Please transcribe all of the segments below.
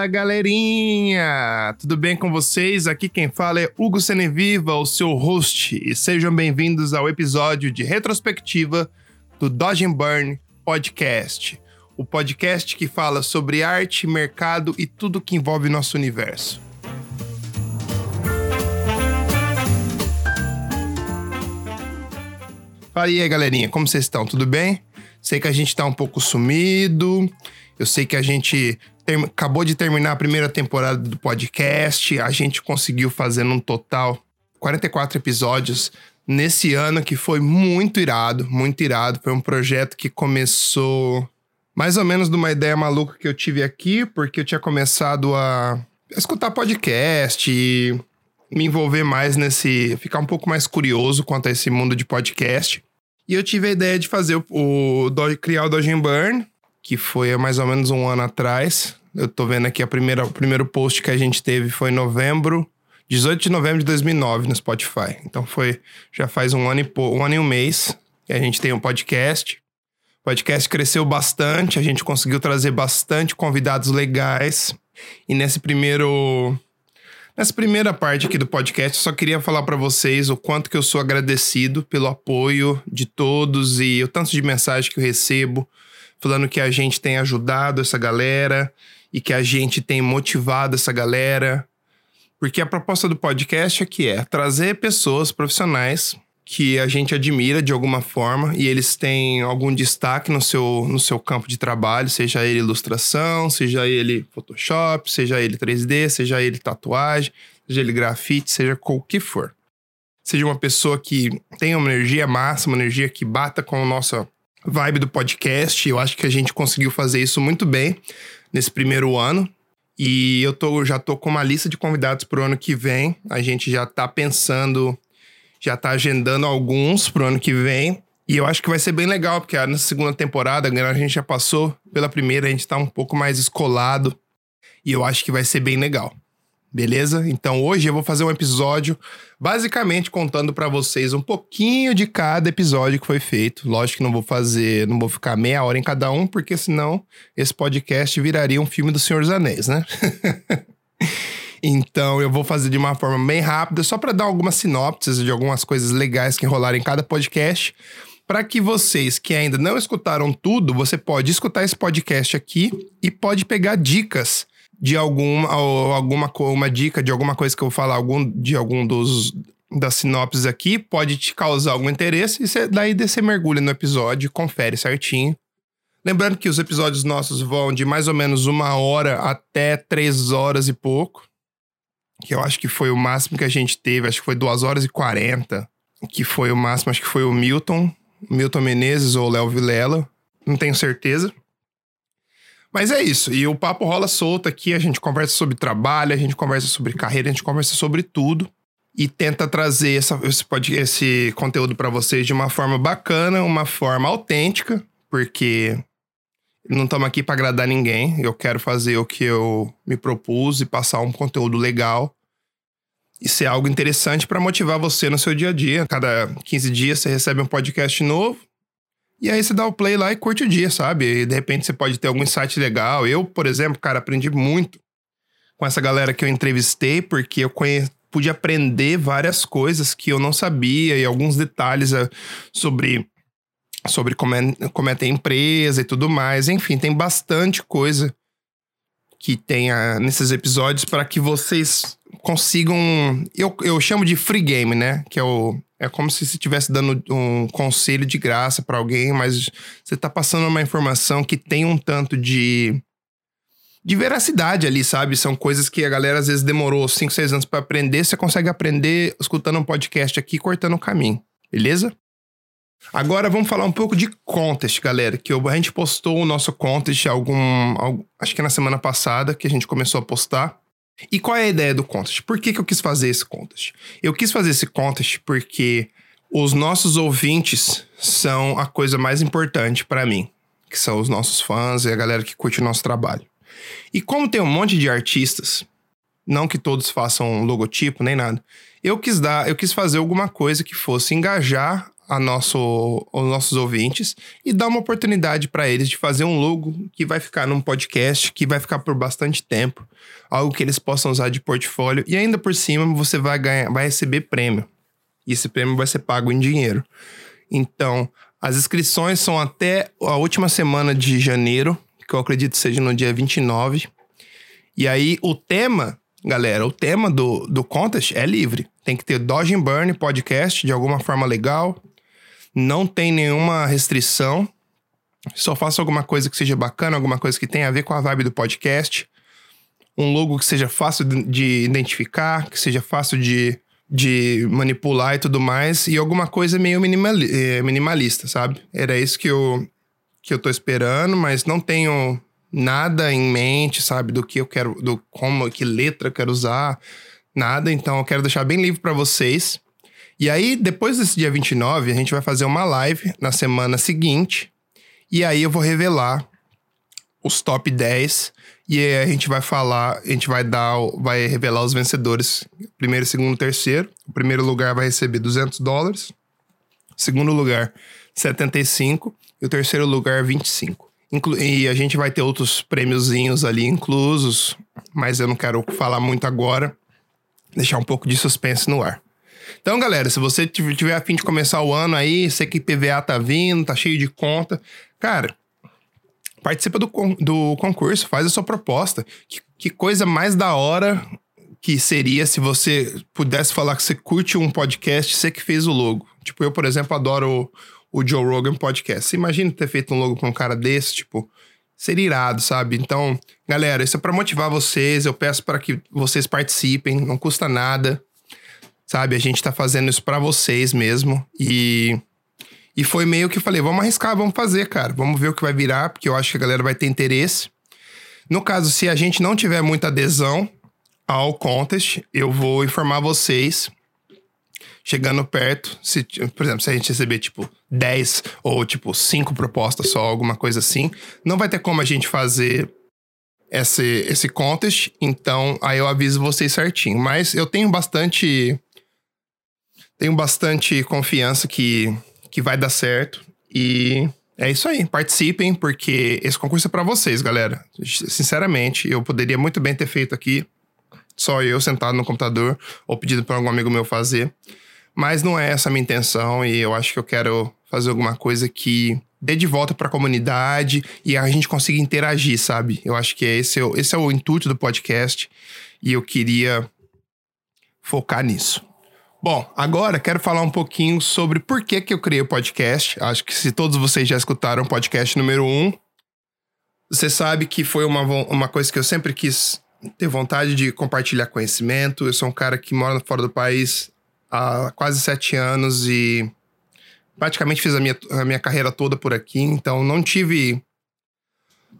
Fala galerinha! Tudo bem com vocês? Aqui quem fala é Hugo Seneviva, o seu host, e sejam bem-vindos ao episódio de retrospectiva do Dodge and Burn Podcast. O podcast que fala sobre arte, mercado e tudo que envolve nosso universo. Fala aí, galerinha, como vocês estão? Tudo bem? Sei que a gente tá um pouco sumido. Eu sei que a gente acabou de terminar a primeira temporada do podcast. A gente conseguiu fazer num total 44 episódios nesse ano que foi muito irado, muito irado. Foi um projeto que começou mais ou menos de uma ideia maluca que eu tive aqui, porque eu tinha começado a escutar podcast e me envolver mais nesse. ficar um pouco mais curioso quanto a esse mundo de podcast. E eu tive a ideia de fazer o, o criar o Dodge Burn, que foi mais ou menos um ano atrás. Eu tô vendo aqui a primeira, o primeiro post que a gente teve foi em novembro, 18 de novembro de 2009 no Spotify. Então foi já faz um ano e um ano e um mês que a gente tem um podcast. O podcast cresceu bastante, a gente conseguiu trazer bastante convidados legais. E nesse primeiro Nessa primeira parte aqui do podcast, eu só queria falar para vocês o quanto que eu sou agradecido pelo apoio de todos e o tanto de mensagem que eu recebo falando que a gente tem ajudado essa galera e que a gente tem motivado essa galera. Porque a proposta do podcast aqui é trazer pessoas profissionais que a gente admira de alguma forma e eles têm algum destaque no seu, no seu campo de trabalho, seja ele ilustração, seja ele Photoshop, seja ele 3D, seja ele tatuagem, seja ele grafite, seja que for. Seja uma pessoa que tenha uma energia massa, uma energia que bata com a nossa vibe do podcast. Eu acho que a gente conseguiu fazer isso muito bem nesse primeiro ano. E eu tô, já tô com uma lista de convidados para o ano que vem. A gente já tá pensando já tá agendando alguns pro ano que vem. E eu acho que vai ser bem legal, porque nessa segunda temporada, a gente já passou pela primeira, a gente tá um pouco mais escolado. E eu acho que vai ser bem legal. Beleza? Então hoje eu vou fazer um episódio basicamente contando para vocês um pouquinho de cada episódio que foi feito. Lógico que não vou fazer, não vou ficar meia hora em cada um, porque senão esse podcast viraria um filme do Senhor dos Anéis, né? Então eu vou fazer de uma forma bem rápida, só para dar algumas sinopses de algumas coisas legais que rolaram em cada podcast. Para que vocês que ainda não escutaram tudo, você pode escutar esse podcast aqui e pode pegar dicas de alguma alguma uma dica de alguma coisa que eu vou falar algum de algum dos das sinopses aqui pode te causar algum interesse e você, daí você mergulha no episódio, confere certinho. Lembrando que os episódios nossos vão de mais ou menos uma hora até três horas e pouco que eu acho que foi o máximo que a gente teve, acho que foi 2 horas e 40, que foi o máximo, acho que foi o Milton, Milton Menezes ou Léo Vilela, não tenho certeza. Mas é isso, e o papo rola solto aqui, a gente conversa sobre trabalho, a gente conversa sobre carreira, a gente conversa sobre tudo e tenta trazer essa, esse, esse conteúdo para vocês de uma forma bacana, uma forma autêntica, porque não estamos aqui para agradar ninguém. Eu quero fazer o que eu me propus e passar um conteúdo legal. E ser algo interessante para motivar você no seu dia a dia. Cada 15 dias você recebe um podcast novo. E aí você dá o play lá e curte o dia, sabe? E de repente você pode ter algum insight legal. Eu, por exemplo, cara, aprendi muito com essa galera que eu entrevistei, porque eu conhe... pude aprender várias coisas que eu não sabia e alguns detalhes eh, sobre sobre como é, como é ter empresa e tudo mais. Enfim, tem bastante coisa que tenha nesses episódios para que vocês consigam. Eu, eu chamo de free game, né? Que é o. É como se você estivesse dando um conselho de graça para alguém, mas você está passando uma informação que tem um tanto de. De veracidade ali, sabe? São coisas que a galera às vezes demorou 5, 6 anos para aprender. Você consegue aprender escutando um podcast aqui, cortando o caminho. Beleza? Agora vamos falar um pouco de contest, galera. Que a gente postou o nosso contest algum, algum, acho que na semana passada que a gente começou a postar. E qual é a ideia do contest? Por que, que eu quis fazer esse contest? Eu quis fazer esse contest porque os nossos ouvintes são a coisa mais importante para mim, que são os nossos fãs e a galera que curte o nosso trabalho. E como tem um monte de artistas, não que todos façam logotipo nem nada, eu quis dar, eu quis fazer alguma coisa que fosse engajar a nosso, os nossos ouvintes e dar uma oportunidade para eles de fazer um logo que vai ficar num podcast, que vai ficar por bastante tempo, algo que eles possam usar de portfólio e ainda por cima você vai ganhar, vai receber prêmio. E esse prêmio vai ser pago em dinheiro. Então, as inscrições são até a última semana de janeiro, que eu acredito seja no dia 29. E aí, o tema, galera, o tema do, do contest é livre. Tem que ter Dodge and Burn podcast de alguma forma legal. Não tem nenhuma restrição. Só faça alguma coisa que seja bacana, alguma coisa que tenha a ver com a vibe do podcast. Um logo que seja fácil de identificar, que seja fácil de, de manipular e tudo mais. E alguma coisa meio minimali eh, minimalista, sabe? Era isso que eu, que eu tô esperando, mas não tenho nada em mente, sabe? Do que eu quero, do como, que letra eu quero usar nada, então eu quero deixar bem livre para vocês. E aí, depois desse dia 29, a gente vai fazer uma live na semana seguinte. E aí eu vou revelar os top 10 e aí a gente vai falar, a gente vai dar, vai revelar os vencedores, primeiro, segundo, terceiro. O primeiro lugar vai receber 200 dólares, segundo lugar 75 e o terceiro lugar 25. Inclu e a gente vai ter outros prêmiozinhos ali inclusos, mas eu não quero falar muito agora deixar um pouco de suspense no ar. Então, galera, se você tiver a fim de começar o ano aí, sei que PVA tá vindo, tá cheio de conta, cara, participa do, do concurso, faz a sua proposta. Que, que coisa mais da hora que seria se você pudesse falar que você curte um podcast, você que fez o logo. Tipo, eu, por exemplo, adoro o, o Joe Rogan Podcast. Você imagina ter feito um logo com um cara desse, tipo, seria irado, sabe? Então, galera, isso é para motivar vocês. Eu peço para que vocês participem, não custa nada. Sabe? A gente tá fazendo isso para vocês mesmo e e foi meio que eu falei, vamos arriscar, vamos fazer, cara. Vamos ver o que vai virar, porque eu acho que a galera vai ter interesse. No caso, se a gente não tiver muita adesão ao contest, eu vou informar vocês chegando perto, se, por exemplo, se a gente receber tipo 10 ou tipo 5 propostas só, alguma coisa assim, não vai ter como a gente fazer esse, esse contest, então aí eu aviso vocês certinho. Mas eu tenho bastante. Tenho bastante confiança que, que vai dar certo. E é isso aí. Participem, porque esse concurso é para vocês, galera. Sinceramente, eu poderia muito bem ter feito aqui, só eu sentado no computador, ou pedido para algum amigo meu fazer. Mas não é essa a minha intenção e eu acho que eu quero fazer alguma coisa que dê de volta para a comunidade e a gente consiga interagir, sabe? Eu acho que esse é, esse é o intuito do podcast e eu queria focar nisso. Bom, agora quero falar um pouquinho sobre por que, que eu criei o podcast. Acho que se todos vocês já escutaram o podcast número 1, um, você sabe que foi uma, uma coisa que eu sempre quis ter vontade de compartilhar conhecimento. Eu sou um cara que mora fora do país há quase sete anos e praticamente fiz a minha, a minha carreira toda por aqui, então não tive.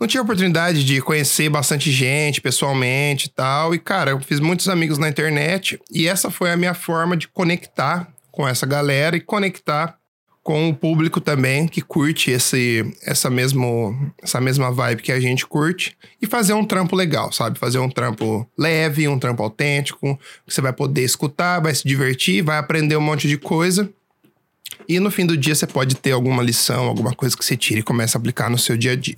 Não tive a oportunidade de conhecer bastante gente pessoalmente e tal. E, cara, eu fiz muitos amigos na internet e essa foi a minha forma de conectar com essa galera e conectar com o público também que curte esse, essa, mesmo, essa mesma vibe que a gente curte e fazer um trampo legal, sabe? Fazer um trampo leve, um trampo autêntico, que você vai poder escutar, vai se divertir, vai aprender um monte de coisa. E no fim do dia você pode ter alguma lição, alguma coisa que você tire e comece a aplicar no seu dia a dia.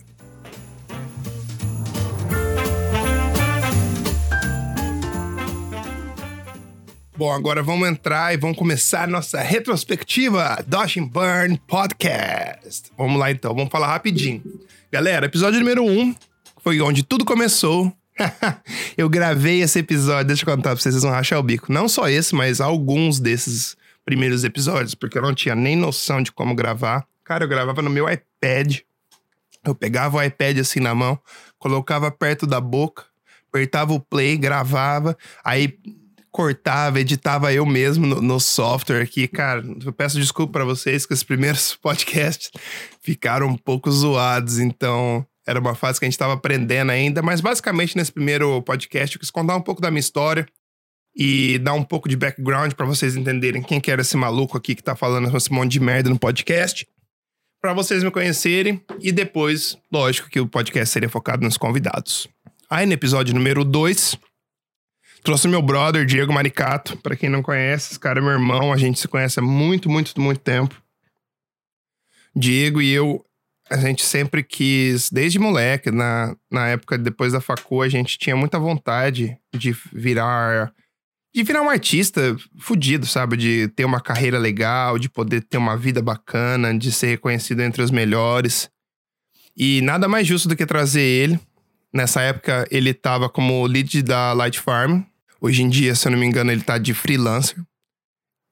Bom, agora vamos entrar e vamos começar a nossa retrospectiva Dodge Burn Podcast. Vamos lá então, vamos falar rapidinho. Galera, episódio número 1 um, foi onde tudo começou. eu gravei esse episódio, deixa eu contar pra vocês, vocês vão rachar o bico. Não só esse, mas alguns desses primeiros episódios, porque eu não tinha nem noção de como gravar. Cara, eu gravava no meu iPad. Eu pegava o iPad assim na mão, colocava perto da boca, apertava o play, gravava, aí cortava, editava eu mesmo no, no software aqui. Cara, eu peço desculpa para vocês que os primeiros podcasts ficaram um pouco zoados, então era uma fase que a gente estava aprendendo ainda, mas basicamente nesse primeiro podcast eu quis contar um pouco da minha história e dar um pouco de background para vocês entenderem quem que era esse maluco aqui que tá falando esse monte de merda no podcast. Para vocês me conhecerem e depois, lógico que o podcast seria focado nos convidados. Aí no episódio número 2, Trouxe meu brother, Diego Maricato. Para quem não conhece, esse cara é meu irmão. A gente se conhece há muito, muito, muito tempo. Diego e eu, a gente sempre quis, desde moleque, na, na época depois da facu, a gente tinha muita vontade de virar. De virar um artista fudido, sabe? De ter uma carreira legal, de poder ter uma vida bacana, de ser reconhecido entre os melhores. E nada mais justo do que trazer ele. Nessa época, ele tava como lead da Light Farm. Hoje em dia, se eu não me engano, ele tá de freelancer.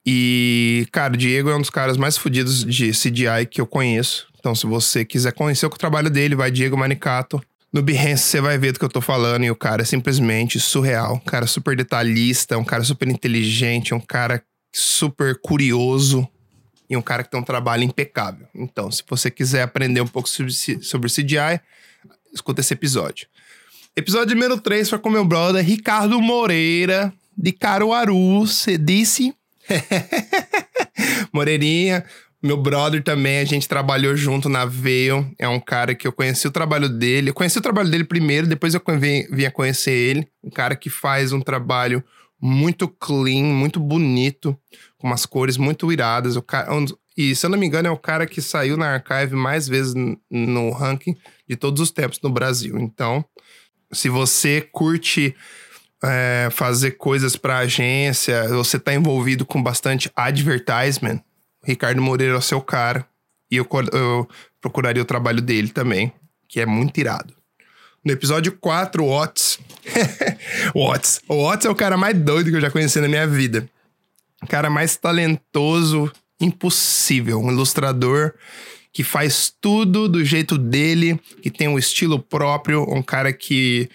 E, cara, o Diego é um dos caras mais fodidos de CGI que eu conheço. Então, se você quiser conhecer o trabalho dele, vai Diego Manicato. No Behance você vai ver do que eu tô falando e o cara é simplesmente surreal. Um cara super detalhista, um cara super inteligente, um cara super curioso e um cara que tem um trabalho impecável. Então, se você quiser aprender um pouco sobre, sobre CGI, escuta esse episódio. Episódio número 3 foi com meu brother Ricardo Moreira, de Caruaru. Você disse Moreirinha, meu brother também, a gente trabalhou junto na Veio. É um cara que eu conheci o trabalho dele. Eu conheci o trabalho dele primeiro, depois eu vim, a conhecer ele. Um cara que faz um trabalho muito clean, muito bonito, com umas cores muito iradas. O cara, e se eu não me engano, é o cara que saiu na archive mais vezes no ranking de todos os tempos no Brasil. Então, se você curte é, fazer coisas para agência, você tá envolvido com bastante advertisement, Ricardo Moreira é o seu cara. E eu, eu procuraria o trabalho dele também, que é muito irado. No episódio 4, o. Otis. O Otis é o cara mais doido que eu já conheci na minha vida. O cara mais talentoso, impossível. Um ilustrador que faz tudo do jeito dele, que tem um estilo próprio, um cara que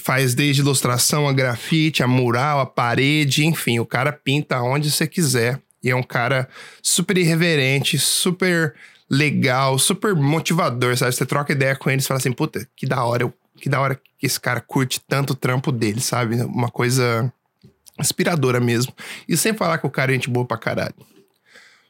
faz desde ilustração a grafite, a mural, a parede, enfim, o cara pinta onde você quiser. E é um cara super irreverente, super legal, super motivador, sabe? Você troca ideia com ele e fala assim, puta, que da hora, que da hora que esse cara curte tanto o trampo dele, sabe? Uma coisa inspiradora mesmo. E sem falar que o cara é gente boa pra caralho.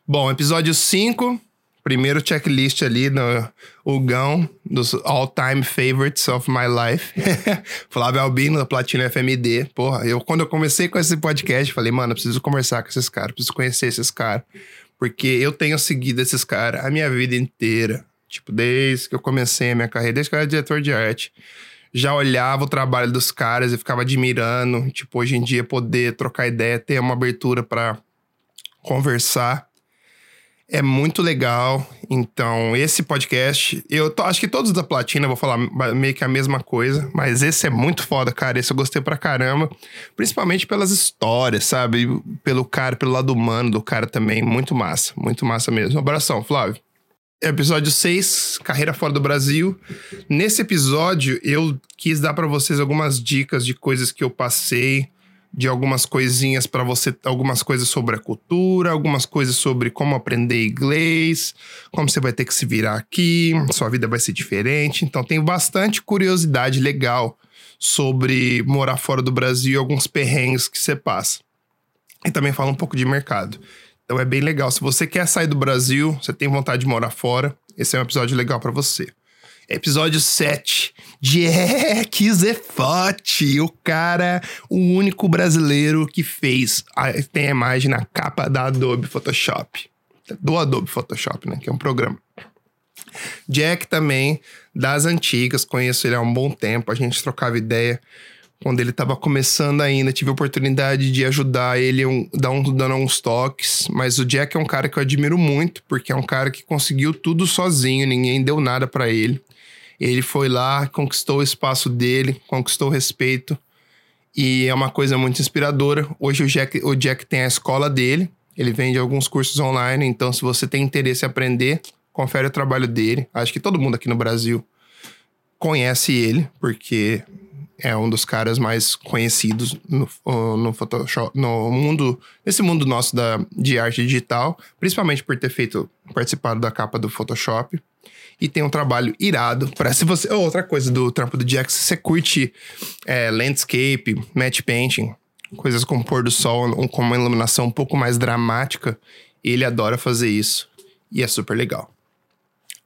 Bom, episódio 5 primeiro checklist ali no Gão dos all-time favorites of my life. Flávio Albino, da Platina FMD. Porra, eu, quando eu comecei com esse podcast, falei, mano, eu preciso conversar com esses caras, preciso conhecer esses caras. Porque eu tenho seguido esses caras a minha vida inteira. Tipo, desde que eu comecei a minha carreira, desde que eu era diretor de arte. Já olhava o trabalho dos caras e ficava admirando. Tipo, hoje em dia, poder trocar ideia, ter uma abertura para conversar é muito legal. Então, esse podcast, eu acho que todos da Platina, vou falar meio que a mesma coisa, mas esse é muito foda, cara. Esse eu gostei pra caramba. Principalmente pelas histórias, sabe? Pelo cara, pelo lado humano do cara também. Muito massa, muito massa mesmo. Um abração, Flávio. Episódio 6, Carreira Fora do Brasil. Nesse episódio, eu quis dar para vocês algumas dicas de coisas que eu passei de algumas coisinhas para você, algumas coisas sobre a cultura, algumas coisas sobre como aprender inglês, como você vai ter que se virar aqui, sua vida vai ser diferente. Então tem bastante curiosidade legal sobre morar fora do Brasil e alguns perrengues que você passa. E também fala um pouco de mercado. Então é bem legal. Se você quer sair do Brasil, você tem vontade de morar fora, esse é um episódio legal para você. Episódio 7. Jack Zefotti, o cara, o único brasileiro que fez. Tem a imagem na capa da Adobe Photoshop. Do Adobe Photoshop, né? Que é um programa. Jack também, das antigas, conheço ele há um bom tempo, a gente trocava ideia quando ele estava começando ainda, tive a oportunidade de ajudar ele, um, dar dando uns toques. Mas o Jack é um cara que eu admiro muito, porque é um cara que conseguiu tudo sozinho, ninguém deu nada para ele. Ele foi lá, conquistou o espaço dele, conquistou o respeito. E é uma coisa muito inspiradora. Hoje o Jack, o Jack tem a escola dele, ele vende alguns cursos online, então se você tem interesse em aprender, confere o trabalho dele. Acho que todo mundo aqui no Brasil conhece ele, porque é um dos caras mais conhecidos no, no Photoshop, no mundo, nesse mundo nosso da, de arte digital, principalmente por ter feito, participado da capa do Photoshop e tem um trabalho irado. Para se você. Outra coisa do trampo do Jack, se você curte é, landscape, matte painting, coisas com pôr do sol, com uma iluminação um pouco mais dramática, ele adora fazer isso. E é super legal.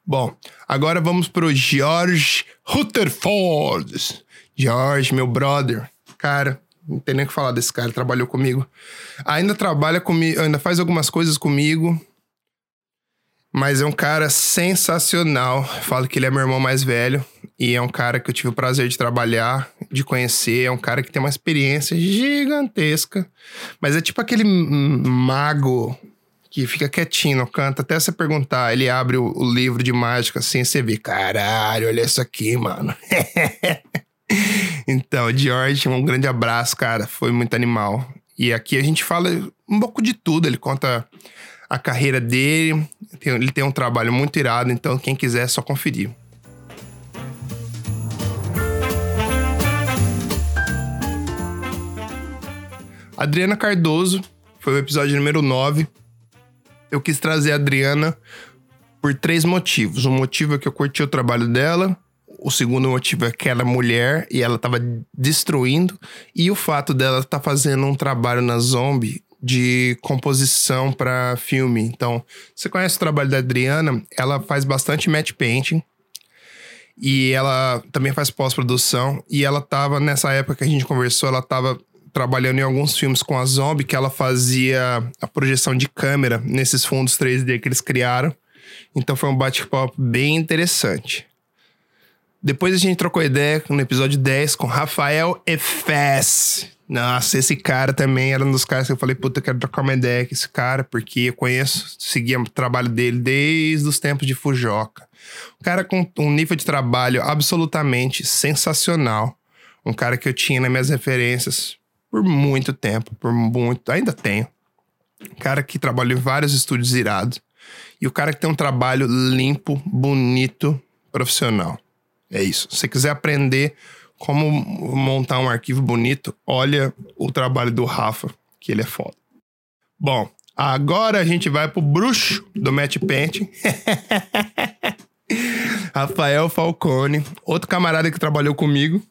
Bom, agora vamos pro George Rutherford. George, meu brother. Cara, não tem nem o que falar desse cara, trabalhou comigo. Ainda trabalha comigo, ainda faz algumas coisas comigo Mas é um cara sensacional. Falo que ele é meu irmão mais velho. E é um cara que eu tive o prazer de trabalhar, de conhecer. É um cara que tem uma experiência gigantesca. Mas é tipo aquele mago que fica quietinho no canto, até você perguntar. Ele abre o, o livro de mágica assim, você vê, caralho, olha isso aqui, mano. então, George, um grande abraço, cara. Foi muito animal. E aqui a gente fala um pouco de tudo. Ele conta a carreira dele. Ele tem um trabalho muito irado, então quem quiser é só conferir. Adriana Cardoso foi o episódio número 9. Eu quis trazer a Adriana por três motivos. Um motivo é que eu curti o trabalho dela. O segundo motivo é que ela é mulher e ela estava destruindo. E o fato dela estar tá fazendo um trabalho na Zombie de composição para filme. Então, você conhece o trabalho da Adriana? Ela faz bastante matte painting. E ela também faz pós-produção. E ela tava, nessa época que a gente conversou, ela tava trabalhando em alguns filmes com a Zombie, que ela fazia a projeção de câmera nesses fundos 3D que eles criaram. Então foi um bate-papo bem interessante. Depois a gente trocou ideia no episódio 10 com Rafael Efes. Nossa, esse cara também era um dos caras que eu falei, puta, eu quero trocar uma ideia com esse cara, porque eu conheço, seguia o trabalho dele desde os tempos de Fujoca. Um cara com um nível de trabalho absolutamente sensacional. Um cara que eu tinha nas minhas referências por muito tempo, por muito, ainda tenho. Um cara que trabalhou em vários estúdios irados. E o cara que tem um trabalho limpo, bonito, profissional. É isso. Se você quiser aprender como montar um arquivo bonito, olha o trabalho do Rafa, que ele é foda. Bom, agora a gente vai pro bruxo do Matt Painting. Rafael Falcone, outro camarada que trabalhou comigo.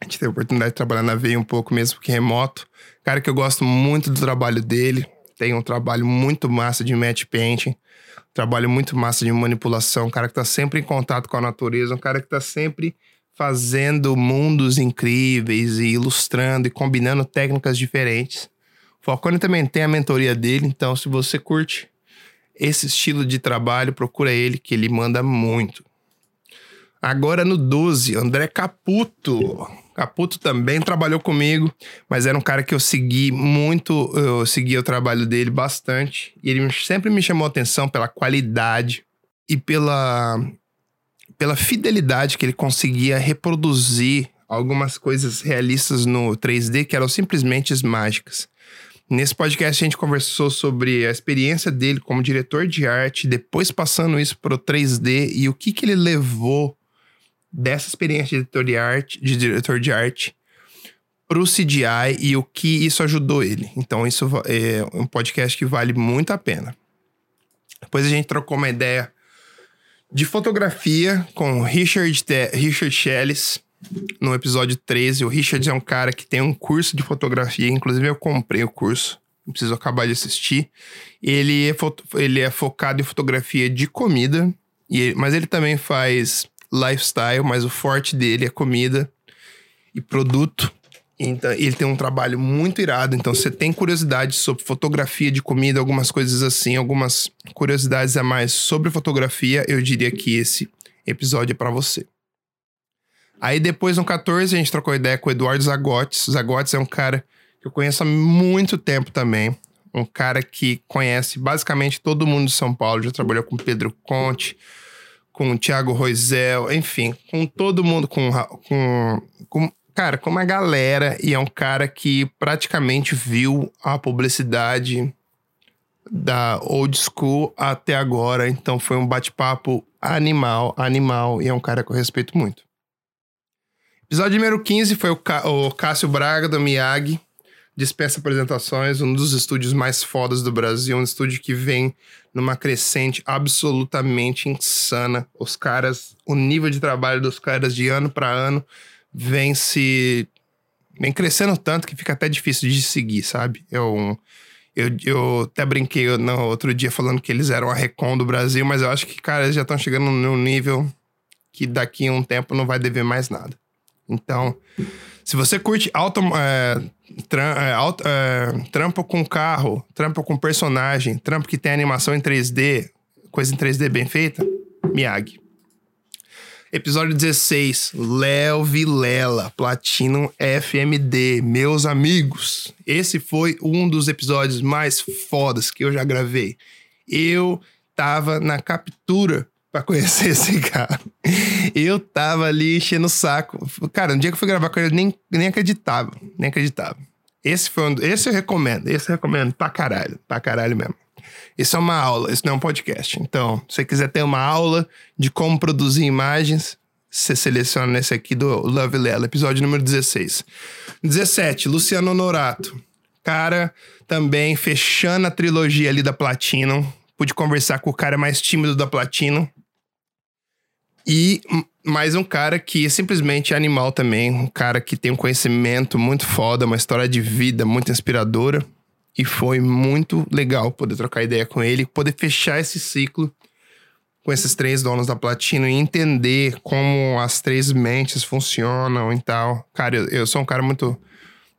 A gente teve a oportunidade de trabalhar na veia um pouco mesmo, que remoto. Cara que eu gosto muito do trabalho dele. Tem um trabalho muito massa de match painting. Trabalho muito massa de manipulação. Um cara que tá sempre em contato com a natureza. Um cara que tá sempre fazendo mundos incríveis e ilustrando e combinando técnicas diferentes. Falcone também tem a mentoria dele, então se você curte esse estilo de trabalho, procura ele que ele manda muito. Agora no 12, André Caputo. Caputo também trabalhou comigo, mas era um cara que eu segui muito, eu segui o trabalho dele bastante. E ele sempre me chamou atenção pela qualidade e pela pela fidelidade que ele conseguia reproduzir algumas coisas realistas no 3D que eram simplesmente mágicas. Nesse podcast a gente conversou sobre a experiência dele como diretor de arte, depois passando isso para o 3D e o que, que ele levou dessa experiência de diretor de arte, de diretor de arte para o CGI e o que isso ajudou ele. Então isso é um podcast que vale muito a pena. Depois a gente trocou uma ideia de fotografia com Richard, Richard Shellis no episódio 13. O Richard é um cara que tem um curso de fotografia, inclusive eu comprei o curso, preciso acabar de assistir. Ele é, ele é focado em fotografia de comida, e, mas ele também faz lifestyle, mas o forte dele é comida e produto. Então, ele tem um trabalho muito irado. Então, você tem curiosidade sobre fotografia de comida, algumas coisas assim, algumas curiosidades a mais sobre fotografia, eu diria que esse episódio é para você. Aí depois, no 14, a gente trocou ideia com o Eduardo Zagotes. Zagotes é um cara que eu conheço há muito tempo também. Um cara que conhece basicamente todo mundo de São Paulo. Já trabalhou com Pedro Conte, com o Thiago Roisel, enfim, com todo mundo, com, com, com cara, com uma galera, e é um cara que praticamente viu a publicidade da old school até agora, então foi um bate-papo animal, animal, e é um cara que eu respeito muito. Episódio número 15 foi o, o Cássio Braga, do Miyagi, dispensa apresentações, um dos estúdios mais fodas do Brasil, um estúdio que vem numa crescente absolutamente insana. Os caras, o nível de trabalho dos caras de ano para ano vem se. vem crescendo tanto que fica até difícil de seguir, sabe? Eu, eu, eu até brinquei no outro dia falando que eles eram a Recon do Brasil, mas eu acho que, cara, eles já estão chegando num nível que daqui a um tempo não vai dever mais nada. Então, se você curte auto, é, tram, é, auto, é, trampo com carro, trampo com personagem, trampo que tem animação em 3D, coisa em 3D bem feita, Miyagi. Episódio 16, Léo Vilela, Platinum FMD, meus amigos. Esse foi um dos episódios mais fodas que eu já gravei. Eu tava na captura para conhecer esse cara. Eu tava ali enchendo o saco. Cara, no dia que eu fui gravar com ele, eu nem, nem acreditava. Nem acreditava. Esse foi um, Esse eu recomendo. Esse eu recomendo pra caralho. Pra caralho mesmo. Isso é uma aula, isso não é um podcast. Então, se você quiser ter uma aula de como produzir imagens, você seleciona nesse aqui do Love Lela, episódio número 16. 17, Luciano Norato. Cara, também fechando a trilogia ali da Platinum. Pude conversar com o cara mais tímido da Platinum. E mais um cara que é simplesmente animal também. Um cara que tem um conhecimento muito foda, uma história de vida muito inspiradora. E foi muito legal poder trocar ideia com ele, poder fechar esse ciclo com esses três donos da Platino e entender como as três mentes funcionam e tal. Cara, eu, eu sou um cara muito,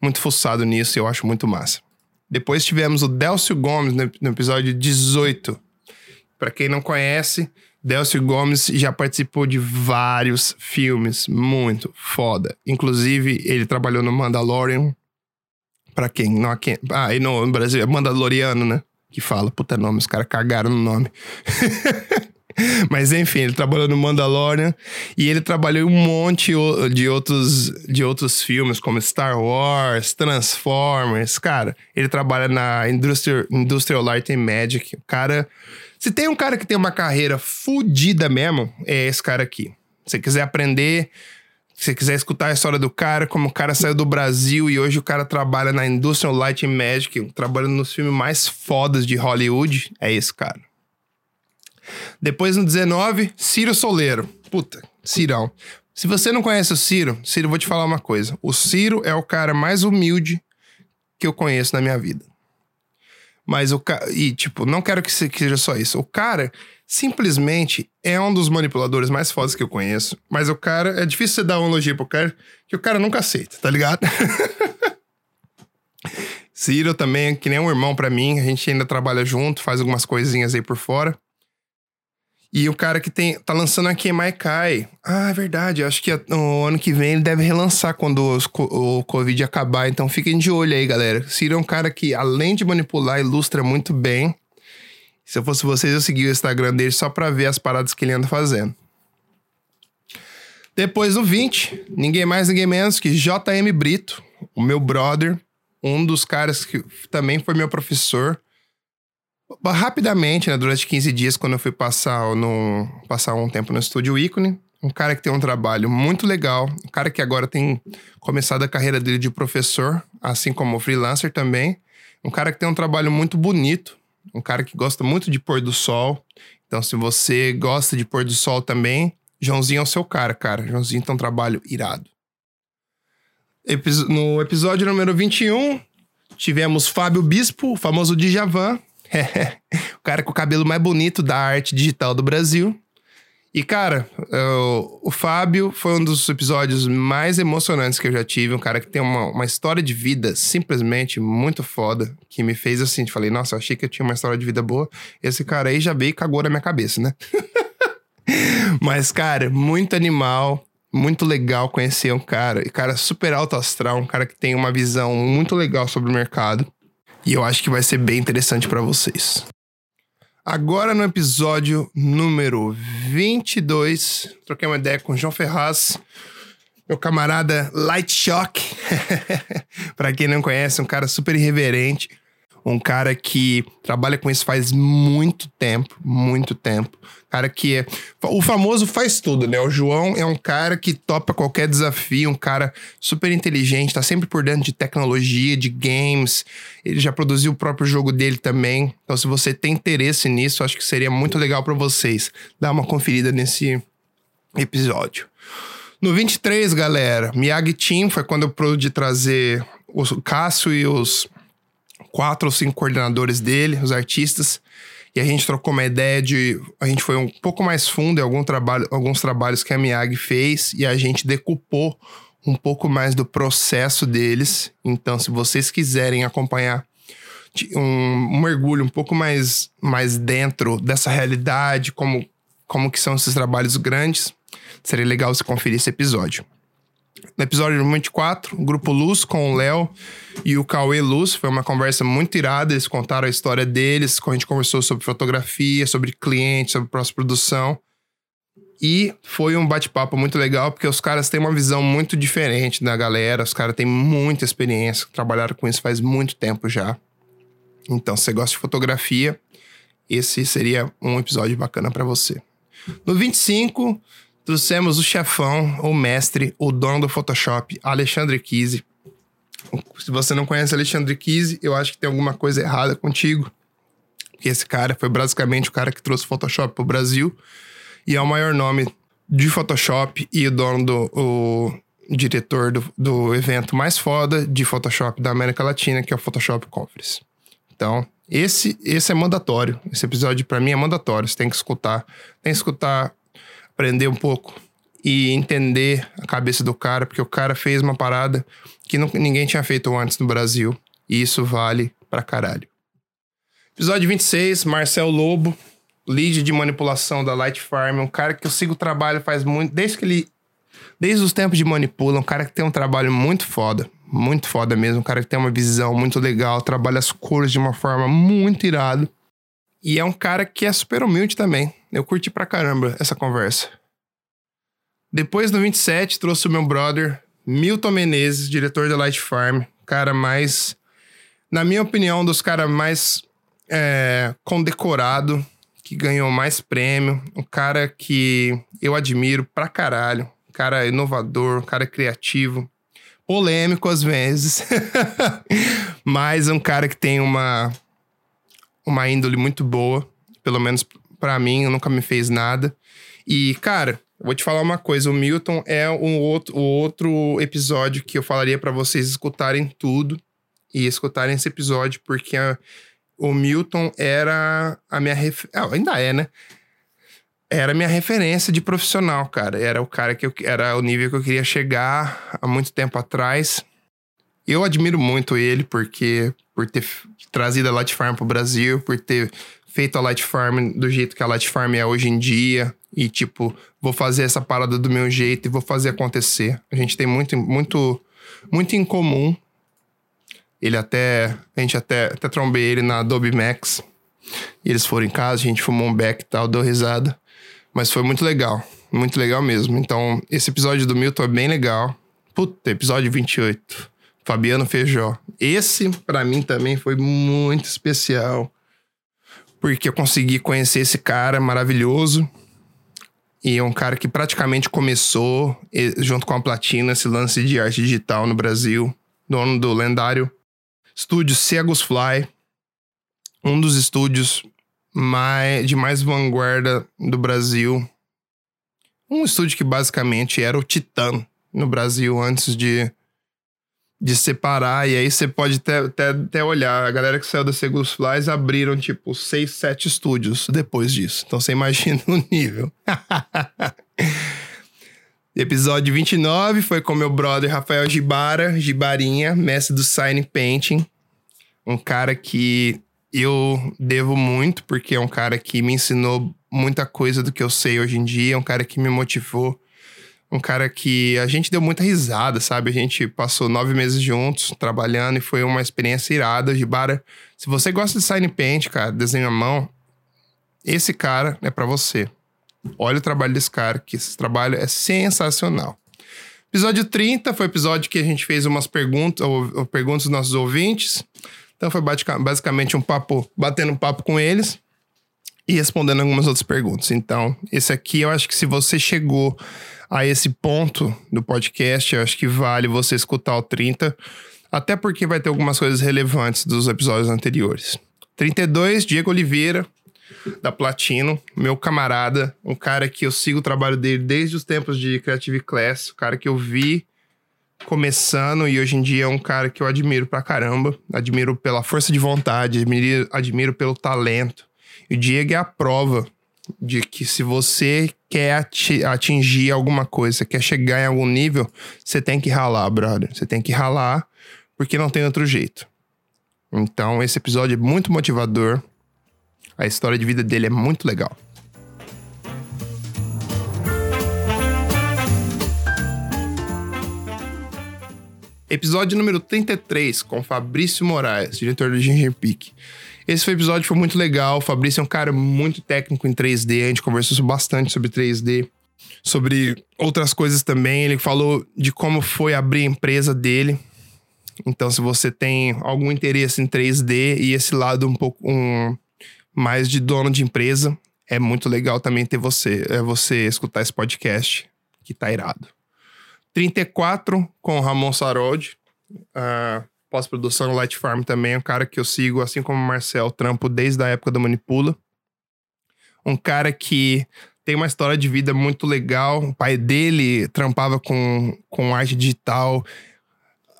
muito fuçado nisso e eu acho muito massa. Depois tivemos o Delcio Gomes no, no episódio 18. Para quem não conhece, Delcio Gomes já participou de vários filmes muito foda. Inclusive, ele trabalhou no Mandalorian, Pra quem? Não, quem? Ah, e no, Brasil é Mandaloriano, né? Que fala, puta nome, os caras cagaram no nome. Mas enfim, ele trabalhou no Mandalorian e ele trabalhou em um monte de outros, de outros filmes, como Star Wars, Transformers. Cara, ele trabalha na Industrial, Industrial Light and Magic. O cara. Se tem um cara que tem uma carreira fodida mesmo, é esse cara aqui. Se você quiser aprender se você quiser escutar a história do cara, como o cara saiu do Brasil e hoje o cara trabalha na Industrial Light and Magic, trabalhando nos filmes mais fodas de Hollywood, é esse cara. Depois no 19, Ciro Soleiro. Puta, Cirão. Se você não conhece o Ciro, Ciro, vou te falar uma coisa. O Ciro é o cara mais humilde que eu conheço na minha vida. Mas o cara. E, tipo, não quero que seja só isso. O cara simplesmente é um dos manipuladores mais fodas que eu conheço. Mas o cara. É difícil você dar um elogio pro cara que o cara nunca aceita, tá ligado? Ciro também, que nem um irmão para mim, a gente ainda trabalha junto, faz algumas coisinhas aí por fora. E o cara que tem, tá lançando aqui Maikai. Ah, é verdade. Acho que no ano que vem ele deve relançar quando os, o Covid acabar. Então fiquem de olho aí, galera. Ciro é um cara que, além de manipular, ilustra muito bem. Se eu fosse vocês, eu seguia o Instagram dele só pra ver as paradas que ele anda fazendo. Depois do 20, ninguém mais, ninguém menos que JM Brito, o meu brother, um dos caras que também foi meu professor. Rapidamente, né, durante 15 dias, quando eu fui passar, no, passar um tempo no estúdio Ícone, um cara que tem um trabalho muito legal, um cara que agora tem começado a carreira dele de professor, assim como freelancer também, um cara que tem um trabalho muito bonito, um cara que gosta muito de pôr do sol. Então, se você gosta de pôr do sol também, Joãozinho é o seu cara, cara. Joãozinho tem um trabalho irado. No episódio número 21, tivemos Fábio Bispo, o famoso Djavan. o cara com o cabelo mais bonito da arte digital do Brasil. E, cara, uh, o Fábio foi um dos episódios mais emocionantes que eu já tive. Um cara que tem uma, uma história de vida simplesmente muito foda, que me fez assim, falei, nossa, achei que eu tinha uma história de vida boa. Esse cara aí já veio e cagou na minha cabeça, né? Mas, cara, muito animal, muito legal conhecer um cara, e cara super alto astral, um cara que tem uma visão muito legal sobre o mercado. E eu acho que vai ser bem interessante para vocês. Agora no episódio número 22, troquei uma ideia com o João Ferraz, meu camarada Light Shock. para quem não conhece, um cara super irreverente, um cara que trabalha com isso faz muito tempo, muito tempo. Cara que é. O famoso faz tudo, né? O João é um cara que topa qualquer desafio, um cara super inteligente, tá sempre por dentro de tecnologia, de games. Ele já produziu o próprio jogo dele também. Então, se você tem interesse nisso, acho que seria muito legal para vocês dar uma conferida nesse episódio. No 23, galera, Miyagi Team foi quando eu pude trazer o Cássio e os quatro ou cinco coordenadores dele, os artistas, e a gente trocou uma ideia de. A gente foi um pouco mais fundo em algum trabalho, alguns trabalhos que a Miyagi fez e a gente decupou um pouco mais do processo deles. Então, se vocês quiserem acompanhar um, um mergulho um pouco mais, mais dentro dessa realidade, como, como que são esses trabalhos grandes, seria legal você conferir esse episódio. No episódio número 24, o Grupo Luz com o Léo e o Cauê Luz. Foi uma conversa muito irada. Eles contaram a história deles. A gente conversou sobre fotografia, sobre cliente, sobre pós-produção. E foi um bate-papo muito legal, porque os caras têm uma visão muito diferente da galera. Os caras têm muita experiência, trabalharam com isso faz muito tempo já. Então, se você gosta de fotografia, esse seria um episódio bacana para você. No 25, Trouxemos o chefão, o mestre, o dono do Photoshop, Alexandre Kise. Se você não conhece Alexandre Kise, eu acho que tem alguma coisa errada contigo. Porque esse cara foi basicamente o cara que trouxe o Photoshop pro Brasil. E é o maior nome de Photoshop e o dono do o diretor do, do evento mais foda de Photoshop da América Latina, que é o Photoshop Conference. Então, esse, esse é mandatório. Esse episódio para mim é mandatório. Você tem que escutar. Tem que escutar aprender um pouco e entender a cabeça do cara, porque o cara fez uma parada que não, ninguém tinha feito antes no Brasil. E isso vale pra caralho. Episódio 26, Marcel Lobo, lead de manipulação da Light Farm, um cara que eu sigo o trabalho faz muito, desde que ele desde os tempos de manipula, um cara que tem um trabalho muito foda, muito foda mesmo, um cara que tem uma visão muito legal, trabalha as cores de uma forma muito irado. E é um cara que é super humilde também. Eu curti pra caramba essa conversa. Depois do 27, trouxe o meu brother, Milton Menezes, diretor da Light Farm. Cara mais, na minha opinião, dos caras mais é, condecorado, que ganhou mais prêmio. Um cara que eu admiro pra caralho. Um cara inovador, um cara criativo. Polêmico às vezes. mas um cara que tem uma, uma índole muito boa. Pelo menos para mim, nunca me fez nada. E, cara, vou te falar uma coisa: o Milton é um outro, o outro episódio que eu falaria para vocês escutarem tudo e escutarem esse episódio, porque a, o Milton era a minha. Ref... Ah, ainda é, né? Era a minha referência de profissional, cara. Era o cara que eu, era o nível que eu queria chegar há muito tempo atrás. Eu admiro muito ele porque por ter trazido a Light Farm pro Brasil, por ter feito a Light Farm do jeito que a Light Farm é hoje em dia. E, tipo, vou fazer essa parada do meu jeito e vou fazer acontecer. A gente tem muito, muito, muito em comum. Ele até. A gente até, até trombei ele na Adobe Max. E eles foram em casa, a gente fumou um beck e tal, deu risada. Mas foi muito legal. Muito legal mesmo. Então, esse episódio do Milton é bem legal. Puta, episódio 28. Fabiano Feijó. Esse, para mim, também foi muito especial porque eu consegui conhecer esse cara maravilhoso. E é um cara que praticamente começou, junto com a Platina, esse lance de arte digital no Brasil. Dono do lendário estúdio Cegos Fly. Um dos estúdios mais, de mais vanguarda do Brasil. Um estúdio que basicamente era o Titã no Brasil antes de de separar, e aí você pode até, até, até olhar. A galera que saiu da Segus Flies abriram, tipo, seis, sete estúdios depois disso. Então você imagina o nível. Episódio 29 foi com meu brother Rafael Gibara, Gibarinha, mestre do Sign Painting. Um cara que eu devo muito, porque é um cara que me ensinou muita coisa do que eu sei hoje em dia, um cara que me motivou um cara que a gente deu muita risada, sabe? A gente passou nove meses juntos, trabalhando, e foi uma experiência irada. Gibara, se você gosta de sign paint, cara, desenho à mão, esse cara é para você. Olha o trabalho desse cara, que esse trabalho é sensacional. Episódio 30 foi o episódio que a gente fez umas perguntas, ou, ou perguntas dos nossos ouvintes. Então foi basicamente um papo, batendo um papo com eles e respondendo algumas outras perguntas. Então, esse aqui eu acho que se você chegou a esse ponto do podcast, eu acho que vale você escutar o 30, até porque vai ter algumas coisas relevantes dos episódios anteriores. 32, Diego Oliveira, da Platino, meu camarada, um cara que eu sigo o trabalho dele desde os tempos de Creative Class, o cara que eu vi começando e hoje em dia é um cara que eu admiro pra caramba. Admiro pela força de vontade, admiro, admiro pelo talento. E o Diego é a prova de que se você quer atingir alguma coisa, quer chegar em algum nível, você tem que ralar, brother. Você tem que ralar, porque não tem outro jeito. Então, esse episódio é muito motivador. A história de vida dele é muito legal. Episódio número 33, com Fabrício Moraes, diretor do Ginger Peak. Esse foi episódio foi muito legal. O Fabrício é um cara muito técnico em 3D. A gente conversou bastante sobre 3D, sobre outras coisas também. Ele falou de como foi abrir a empresa dele. Então, se você tem algum interesse em 3D e esse lado um pouco um, mais de dono de empresa, é muito legal também ter você, é você escutar esse podcast, que tá irado. 34 com Ramon Saroldi. Uh, Pós-produção no Light Farm também. É um cara que eu sigo, assim como o Marcel, trampo desde a época do Manipula. Um cara que tem uma história de vida muito legal. O pai dele trampava com, com arte digital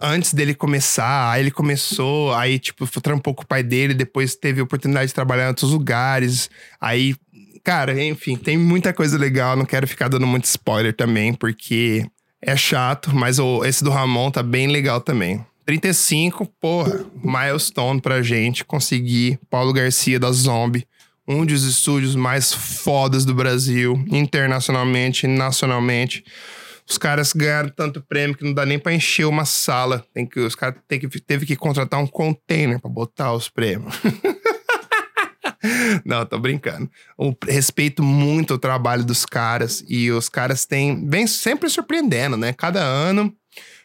antes dele começar. Aí ele começou, aí, tipo, trampou com o pai dele, depois teve oportunidade de trabalhar em outros lugares. Aí, cara, enfim, tem muita coisa legal. Não quero ficar dando muito spoiler também, porque é chato, mas o, esse do Ramon tá bem legal também. 35, porra, milestone pra gente conseguir Paulo Garcia da Zombie, um dos estúdios mais fodas do Brasil, internacionalmente e nacionalmente. Os caras ganharam tanto prêmio que não dá nem pra encher uma sala. Tem que, os caras teve que, teve que contratar um container pra botar os prêmios. Não, tô brincando. Eu respeito muito o trabalho dos caras e os caras têm. Vem sempre surpreendendo, né? Cada ano,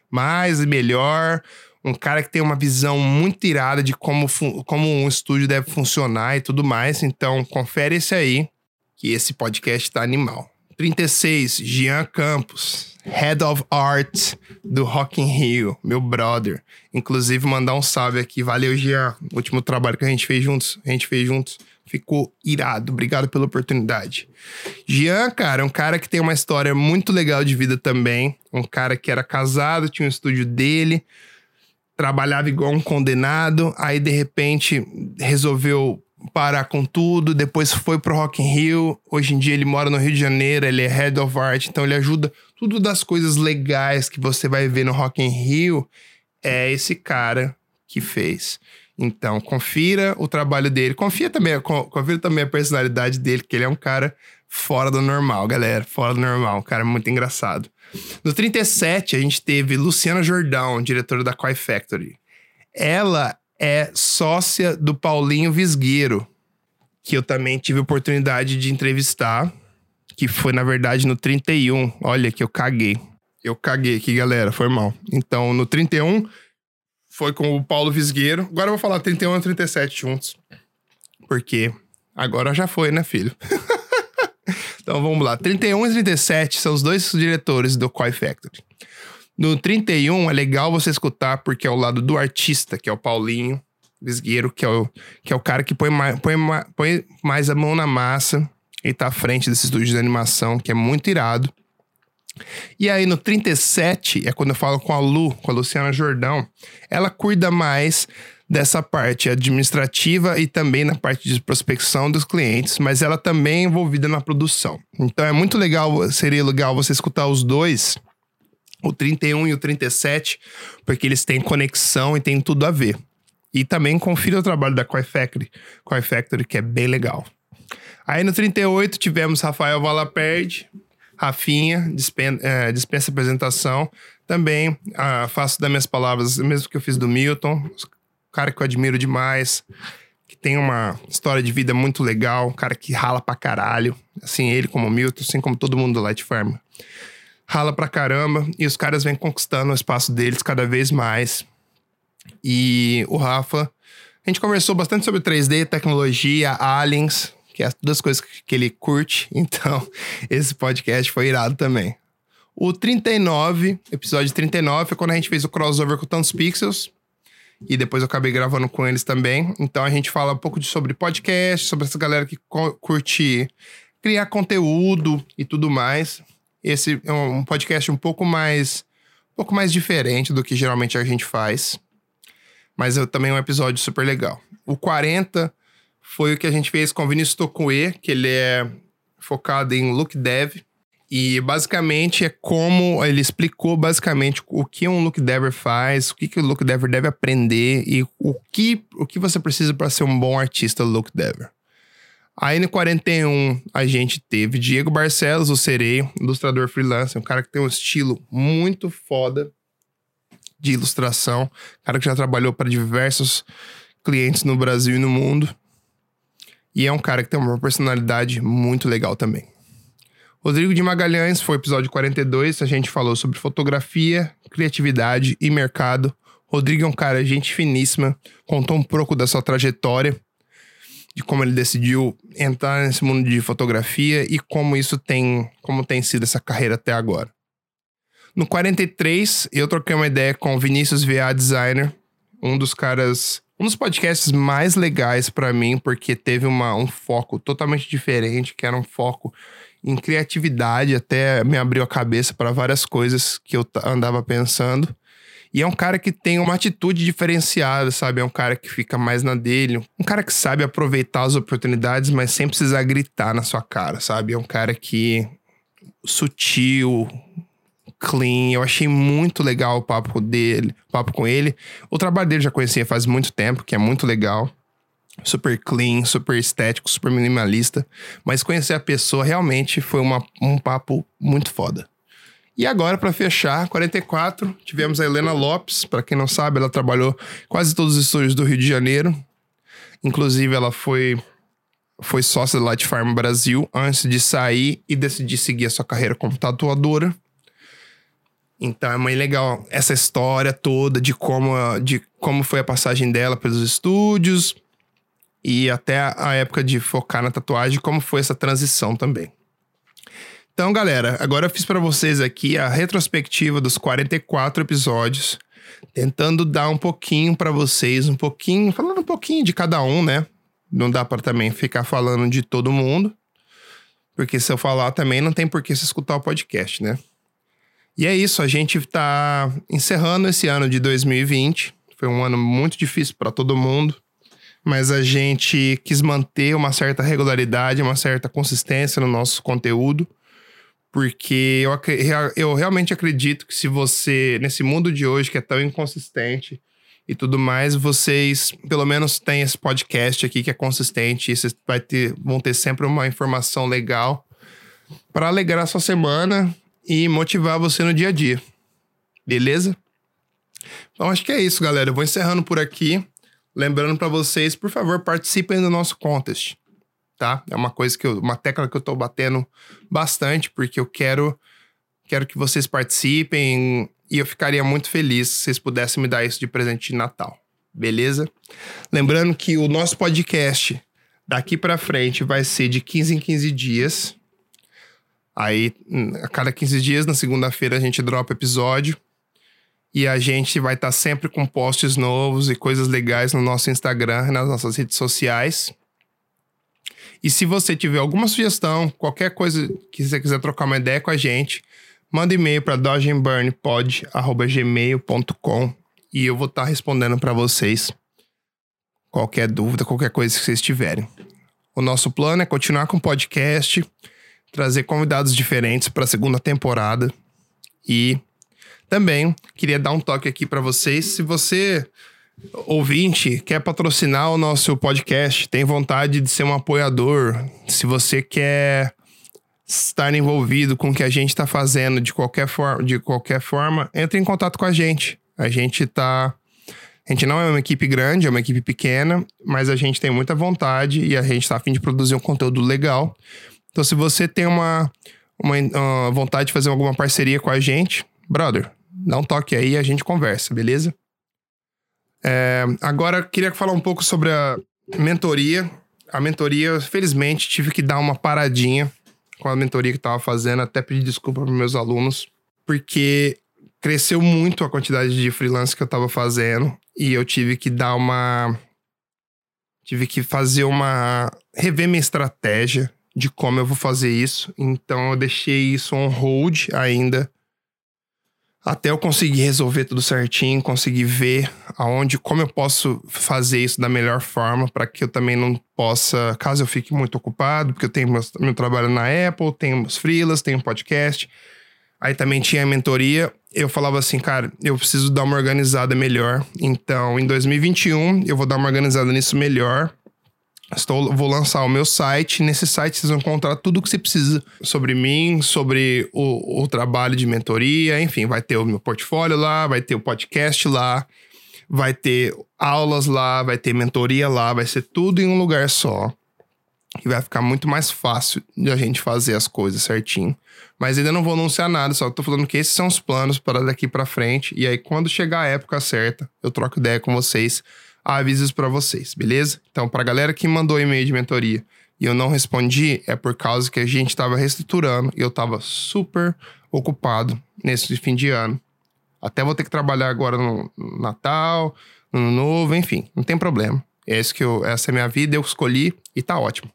mais e melhor. Um cara que tem uma visão muito irada de como, como um estúdio deve funcionar e tudo mais. Então, confere esse aí, que esse podcast tá animal. 36, Jean Campos, Head of Art do Rock in Rio, meu brother. Inclusive, mandar um salve aqui. Valeu, Jean. último trabalho que a gente fez juntos. A gente fez juntos. Ficou irado. Obrigado pela oportunidade. Jean, cara, é um cara que tem uma história muito legal de vida também. Um cara que era casado, tinha um estúdio dele, trabalhava igual um condenado, aí de repente resolveu parar com tudo, depois foi pro Rock in Rio. Hoje em dia ele mora no Rio de Janeiro, ele é Head of Art, então ele ajuda tudo das coisas legais que você vai ver no Rock in Rio. É esse cara que fez. Então, confira o trabalho dele. Confia também, confira também a personalidade dele, que ele é um cara fora do normal, galera. Fora do normal. Cara muito engraçado. No 37, a gente teve Luciana Jordão, diretora da Koi Factory. Ela é sócia do Paulinho Visgueiro, que eu também tive oportunidade de entrevistar, que foi, na verdade, no 31. Olha que eu caguei. Eu caguei aqui, galera. Foi mal. Então, no 31, foi com o Paulo Visgueiro. Agora eu vou falar 31 e 37 juntos. Porque agora já foi, né, filho? então vamos lá. 31 e 37 são os dois diretores do Koi Factory. No 31 é legal você escutar porque é o lado do artista, que é o Paulinho Visgueiro, que é o, que é o cara que põe mais, põe, põe mais a mão na massa e tá à frente desse estúdio de animação, que é muito irado. E aí no 37 é quando eu falo com a Lu, com a Luciana Jordão, ela cuida mais dessa parte administrativa e também na parte de prospecção dos clientes, mas ela também é envolvida na produção. Então é muito legal, seria legal você escutar os dois, o 31 e o 37, porque eles têm conexão e têm tudo a ver. E também confira o trabalho da Koi Factory, Factory que é bem legal. Aí no 38 tivemos Rafael Valaperde, Rafinha, dispensa, é, dispensa apresentação. Também ah, faço das minhas palavras, mesmo que eu fiz do Milton, cara que eu admiro demais, que tem uma história de vida muito legal, cara que rala pra caralho. Assim, ele como o Milton, assim como todo mundo do Light Farm. Rala pra caramba e os caras vêm conquistando o espaço deles cada vez mais. E o Rafa, a gente conversou bastante sobre 3D, tecnologia, aliens, que é todas as coisas que ele curte. Então, esse podcast foi irado também. O 39, episódio 39, é quando a gente fez o crossover com tantos pixels. E depois eu acabei gravando com eles também. Então a gente fala um pouco de, sobre podcast, sobre essa galera que curte criar conteúdo e tudo mais. Esse é um podcast um pouco mais um pouco mais diferente do que geralmente a gente faz. Mas é também um episódio super legal. O 40 foi o que a gente fez com o Vinícius Tokue, que ele é focado em look dev. E basicamente é como ele explicou basicamente o que um look dever faz, o que, que o look dever deve aprender e o que, o que você precisa para ser um bom artista look dever. Aí no 41 a gente teve Diego Barcelos, o Serei, ilustrador freelancer, um cara que tem um estilo muito foda de ilustração, cara que já trabalhou para diversos clientes no Brasil e no mundo. E é um cara que tem uma personalidade muito legal também. Rodrigo de Magalhães foi episódio 42, a gente falou sobre fotografia, criatividade e mercado. Rodrigo é um cara gente finíssima, contou um pouco da sua trajetória, de como ele decidiu entrar nesse mundo de fotografia e como isso tem, como tem sido essa carreira até agora. No 43, eu troquei uma ideia com Vinícius VA Designer, um dos caras um dos podcasts mais legais para mim, porque teve uma, um foco totalmente diferente, que era um foco em criatividade, até me abriu a cabeça para várias coisas que eu andava pensando. E é um cara que tem uma atitude diferenciada, sabe? É um cara que fica mais na dele. Um cara que sabe aproveitar as oportunidades, mas sem precisar gritar na sua cara, sabe? É um cara que. sutil, clean. Eu achei muito legal o papo dele, o papo com ele. O trabalho dele já conhecia faz muito tempo, que é muito legal. Super clean, super estético, super minimalista. Mas conhecer a pessoa realmente foi uma, um papo muito foda. E agora, para fechar, 44, tivemos a Helena Lopes. Para quem não sabe, ela trabalhou quase todos os estúdios do Rio de Janeiro. Inclusive, ela foi, foi sócia da Light Farm Brasil antes de sair e decidir seguir a sua carreira como tatuadora. Então é muito legal essa história toda de como, de como foi a passagem dela pelos estúdios e até a época de focar na tatuagem, como foi essa transição também. Então, galera, agora eu fiz para vocês aqui a retrospectiva dos 44 episódios, tentando dar um pouquinho para vocês, um pouquinho, falando um pouquinho de cada um, né? Não dá para também ficar falando de todo mundo, porque se eu falar também não tem por que você escutar o podcast, né? E é isso, a gente está encerrando esse ano de 2020. Foi um ano muito difícil para todo mundo, mas a gente quis manter uma certa regularidade, uma certa consistência no nosso conteúdo, porque eu, eu realmente acredito que se você, nesse mundo de hoje que é tão inconsistente e tudo mais, vocês pelo menos têm esse podcast aqui que é consistente e vocês vai ter, vão ter sempre uma informação legal para alegrar a sua semana e motivar você no dia a dia. Beleza? Então acho que é isso, galera. Eu vou encerrando por aqui. Lembrando para vocês, por favor, participem do nosso contest, tá? É uma coisa que eu, uma tecla que eu tô batendo bastante porque eu quero quero que vocês participem e eu ficaria muito feliz se vocês pudessem me dar isso de presente de Natal. Beleza? Lembrando que o nosso podcast daqui para frente vai ser de 15 em 15 dias. Aí, a cada 15 dias, na segunda-feira, a gente dropa episódio. E a gente vai estar tá sempre com posts novos e coisas legais no nosso Instagram nas nossas redes sociais. E se você tiver alguma sugestão, qualquer coisa que você quiser trocar uma ideia com a gente, manda e-mail para dodgeburnpod.gmail.com e eu vou estar tá respondendo para vocês qualquer dúvida, qualquer coisa que vocês tiverem. O nosso plano é continuar com o podcast trazer convidados diferentes para a segunda temporada. E também queria dar um toque aqui para vocês. Se você, ouvinte, quer patrocinar o nosso podcast, tem vontade de ser um apoiador, se você quer estar envolvido com o que a gente está fazendo de qualquer, forma, de qualquer forma, entre em contato com a gente. A gente tá. A gente não é uma equipe grande, é uma equipe pequena, mas a gente tem muita vontade e a gente está a fim de produzir um conteúdo legal. Então, se você tem uma, uma uh, vontade de fazer alguma parceria com a gente, brother, dá um toque aí e a gente conversa, beleza? É, agora, queria falar um pouco sobre a mentoria. A mentoria, felizmente, tive que dar uma paradinha com a mentoria que estava fazendo, até pedir desculpa para meus alunos, porque cresceu muito a quantidade de freelance que eu estava fazendo e eu tive que dar uma. Tive que fazer uma. rever minha estratégia de como eu vou fazer isso. Então eu deixei isso on hold ainda. Até eu conseguir resolver tudo certinho, conseguir ver aonde, como eu posso fazer isso da melhor forma para que eu também não possa, caso eu fique muito ocupado, porque eu tenho meu, meu trabalho na Apple, tenho meus freelas, tenho podcast, aí também tinha a mentoria, eu falava assim, cara, eu preciso dar uma organizada melhor. Então, em 2021, eu vou dar uma organizada nisso melhor Estou, vou lançar o meu site. Nesse site vocês vão encontrar tudo o que você precisa sobre mim, sobre o, o trabalho de mentoria, enfim, vai ter o meu portfólio lá, vai ter o podcast lá, vai ter aulas lá, vai ter mentoria lá, vai ser tudo em um lugar só. E vai ficar muito mais fácil de a gente fazer as coisas certinho. Mas ainda não vou anunciar nada, só tô falando que esses são os planos para daqui para frente. E aí, quando chegar a época certa, eu troco ideia com vocês avisos para vocês, beleza? Então, para a galera que mandou e-mail de mentoria e eu não respondi, é por causa que a gente estava reestruturando e eu estava super ocupado nesse fim de ano. Até vou ter que trabalhar agora no Natal, no Ano Novo, enfim, não tem problema. É isso que eu, essa é a minha vida, eu escolhi e tá ótimo.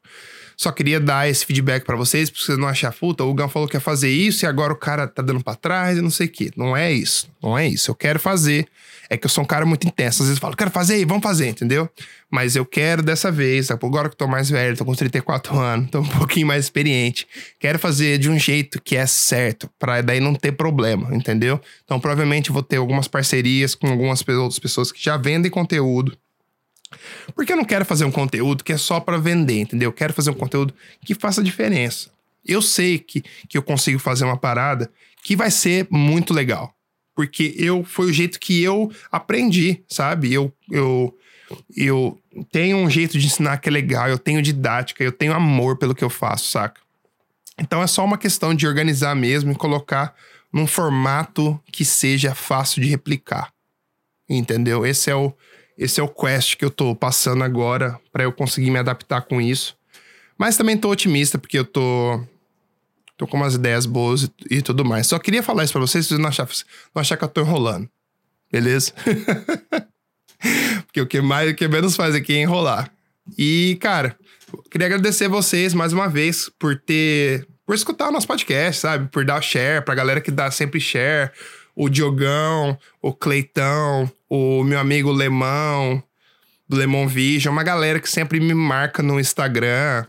Só queria dar esse feedback para vocês, pra vocês não acharem, puta, o Gão falou que ia fazer isso e agora o cara tá dando para trás e não sei o quê. Não é isso. Não é isso. Eu quero fazer. É que eu sou um cara muito intenso. Às vezes eu falo, quero fazer, vamos fazer, entendeu? Mas eu quero dessa vez, agora que eu tô mais velho, tô com 34 anos, tô um pouquinho mais experiente. Quero fazer de um jeito que é certo, pra daí não ter problema, entendeu? Então provavelmente vou ter algumas parcerias com algumas outras pessoas que já vendem conteúdo porque eu não quero fazer um conteúdo que é só para vender, entendeu? Eu quero fazer um conteúdo que faça diferença. Eu sei que, que eu consigo fazer uma parada que vai ser muito legal. Porque eu foi o jeito que eu aprendi, sabe? Eu, eu, eu tenho um jeito de ensinar que é legal, eu tenho didática, eu tenho amor pelo que eu faço, saca? Então é só uma questão de organizar mesmo e colocar num formato que seja fácil de replicar. Entendeu? Esse é o, esse é o quest que eu tô passando agora para eu conseguir me adaptar com isso. Mas também tô otimista porque eu tô tô com umas ideias boas e, e tudo mais. Só queria falar isso para vocês, vocês não achar, não achar que eu tô enrolando. Beleza? porque o que mais o que menos faz aqui é enrolar. E, cara, queria agradecer vocês mais uma vez por ter por escutar o nosso podcast, sabe? Por dar share pra galera que dá sempre share, o Diogão, o Cleitão, o meu amigo Lemão, do Lemon Vision, uma galera que sempre me marca no Instagram.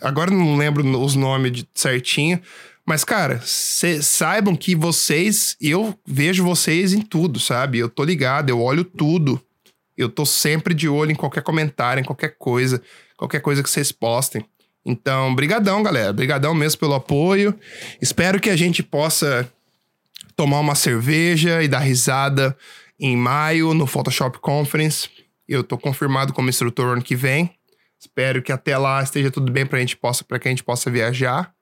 Agora não lembro os nomes certinho, mas, cara, saibam que vocês, eu vejo vocês em tudo, sabe? Eu tô ligado, eu olho tudo. Eu tô sempre de olho em qualquer comentário, em qualquer coisa, qualquer coisa que vocês postem. Então, brigadão, galera. Brigadão mesmo pelo apoio. Espero que a gente possa tomar uma cerveja e dar risada em maio no Photoshop Conference. Eu tô confirmado como instrutor ano que vem. Espero que até lá esteja tudo bem para gente possa, para que a gente possa viajar.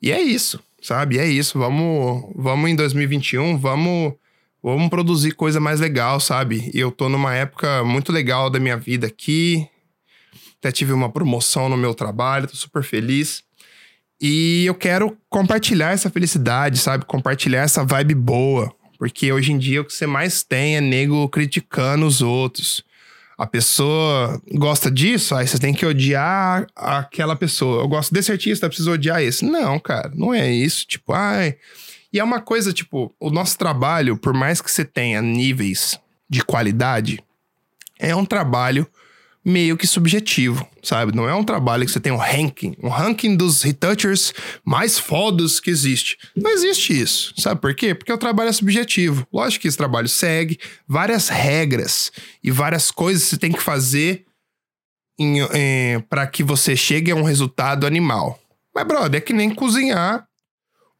E é isso, sabe? É isso. Vamos, vamos em 2021, vamos, vamos produzir coisa mais legal, sabe? Eu tô numa época muito legal da minha vida aqui. Até tive uma promoção no meu trabalho, tô super feliz. E eu quero compartilhar essa felicidade, sabe? Compartilhar essa vibe boa. Porque hoje em dia o que você mais tem é nego criticando os outros. A pessoa gosta disso, aí você tem que odiar aquela pessoa. Eu gosto desse artista, preciso odiar esse. Não, cara, não é isso. Tipo, ai. E é uma coisa, tipo, o nosso trabalho, por mais que você tenha níveis de qualidade, é um trabalho meio que subjetivo, sabe? Não é um trabalho que você tem um ranking, um ranking dos retouchers mais fodos que existe. Não existe isso. Sabe por quê? Porque o trabalho é subjetivo. Lógico que esse trabalho segue várias regras e várias coisas que você tem que fazer para que você chegue a um resultado animal. Mas, brother, é que nem cozinhar